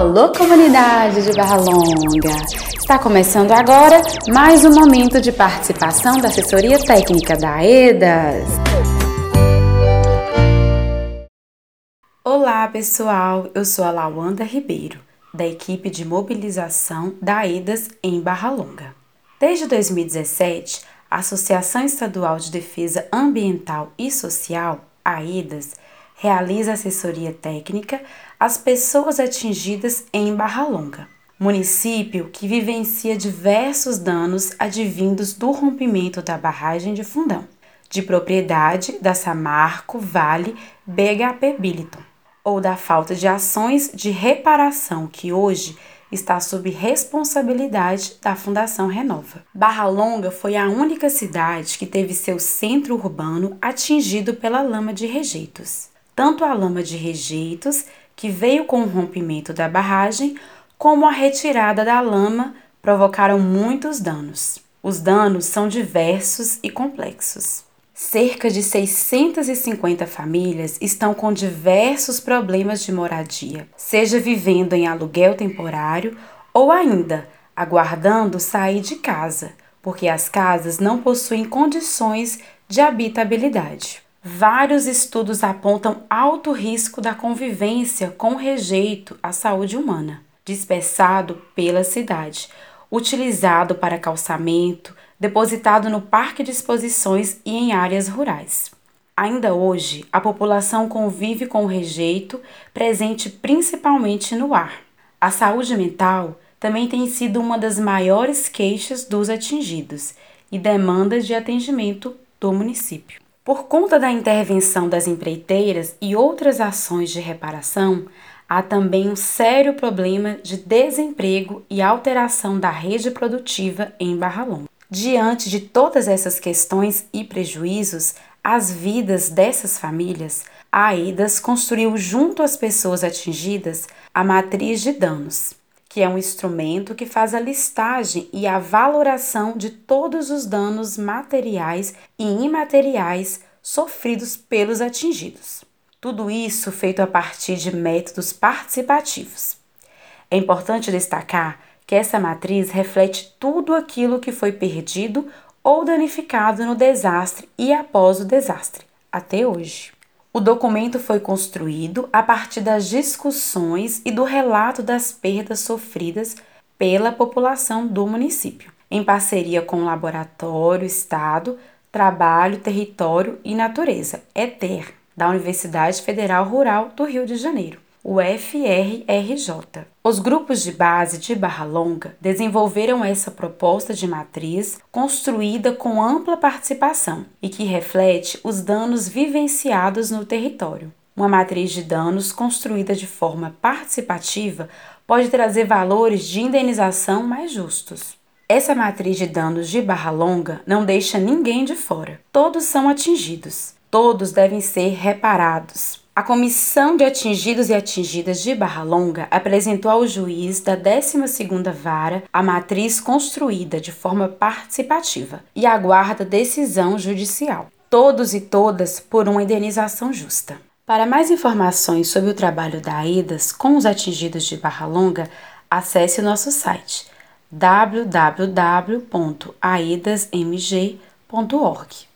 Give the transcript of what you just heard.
Alô, comunidade de Barra Longa! Está começando agora mais um momento de participação da assessoria técnica da EDAS. Olá, pessoal! Eu sou a Lawanda Ribeiro, da equipe de mobilização da EDAS em Barra Longa. Desde 2017, a Associação Estadual de Defesa Ambiental e Social, a EDAS, realiza assessoria técnica às pessoas atingidas em Barra Longa, município que vivencia diversos danos advindos do rompimento da barragem de Fundão, de propriedade da Samarco Vale BHP Billiton, ou da falta de ações de reparação que hoje está sob responsabilidade da Fundação Renova. Barra Longa foi a única cidade que teve seu centro urbano atingido pela lama de rejeitos tanto a lama de rejeitos, que veio com o rompimento da barragem, como a retirada da lama provocaram muitos danos. Os danos são diversos e complexos. Cerca de 650 famílias estão com diversos problemas de moradia, seja vivendo em aluguel temporário ou ainda aguardando sair de casa, porque as casas não possuem condições de habitabilidade. Vários estudos apontam alto risco da convivência com rejeito à saúde humana, dispersado pela cidade, utilizado para calçamento, depositado no parque de exposições e em áreas rurais. Ainda hoje, a população convive com o rejeito, presente principalmente no ar. A saúde mental também tem sido uma das maiores queixas dos atingidos e demandas de atendimento do município. Por conta da intervenção das empreiteiras e outras ações de reparação, há também um sério problema de desemprego e alteração da rede produtiva em Barra Longa. Diante de todas essas questões e prejuízos, as vidas dessas famílias, a AIDAS construiu junto às pessoas atingidas a matriz de danos, que é um instrumento que faz a listagem e a valoração de todos os danos materiais e imateriais sofridos pelos atingidos. Tudo isso feito a partir de métodos participativos. É importante destacar que essa matriz reflete tudo aquilo que foi perdido ou danificado no desastre e após o desastre, até hoje. O documento foi construído a partir das discussões e do relato das perdas sofridas pela população do município, em parceria com o Laboratório Estado, Trabalho, Território e Natureza, ETER, da Universidade Federal Rural do Rio de Janeiro, o FRRJ. Os grupos de base de Barra Longa desenvolveram essa proposta de matriz construída com ampla participação e que reflete os danos vivenciados no território. Uma matriz de danos construída de forma participativa pode trazer valores de indenização mais justos. Essa matriz de danos de barra longa não deixa ninguém de fora. Todos são atingidos. Todos devem ser reparados. A Comissão de Atingidos e Atingidas de Barra Longa apresentou ao juiz da 12ª Vara a matriz construída de forma participativa e aguarda decisão judicial. Todos e todas por uma indenização justa. Para mais informações sobre o trabalho da AIDAS com os atingidos de Barra Longa, acesse o nosso site www.aidasmg.org.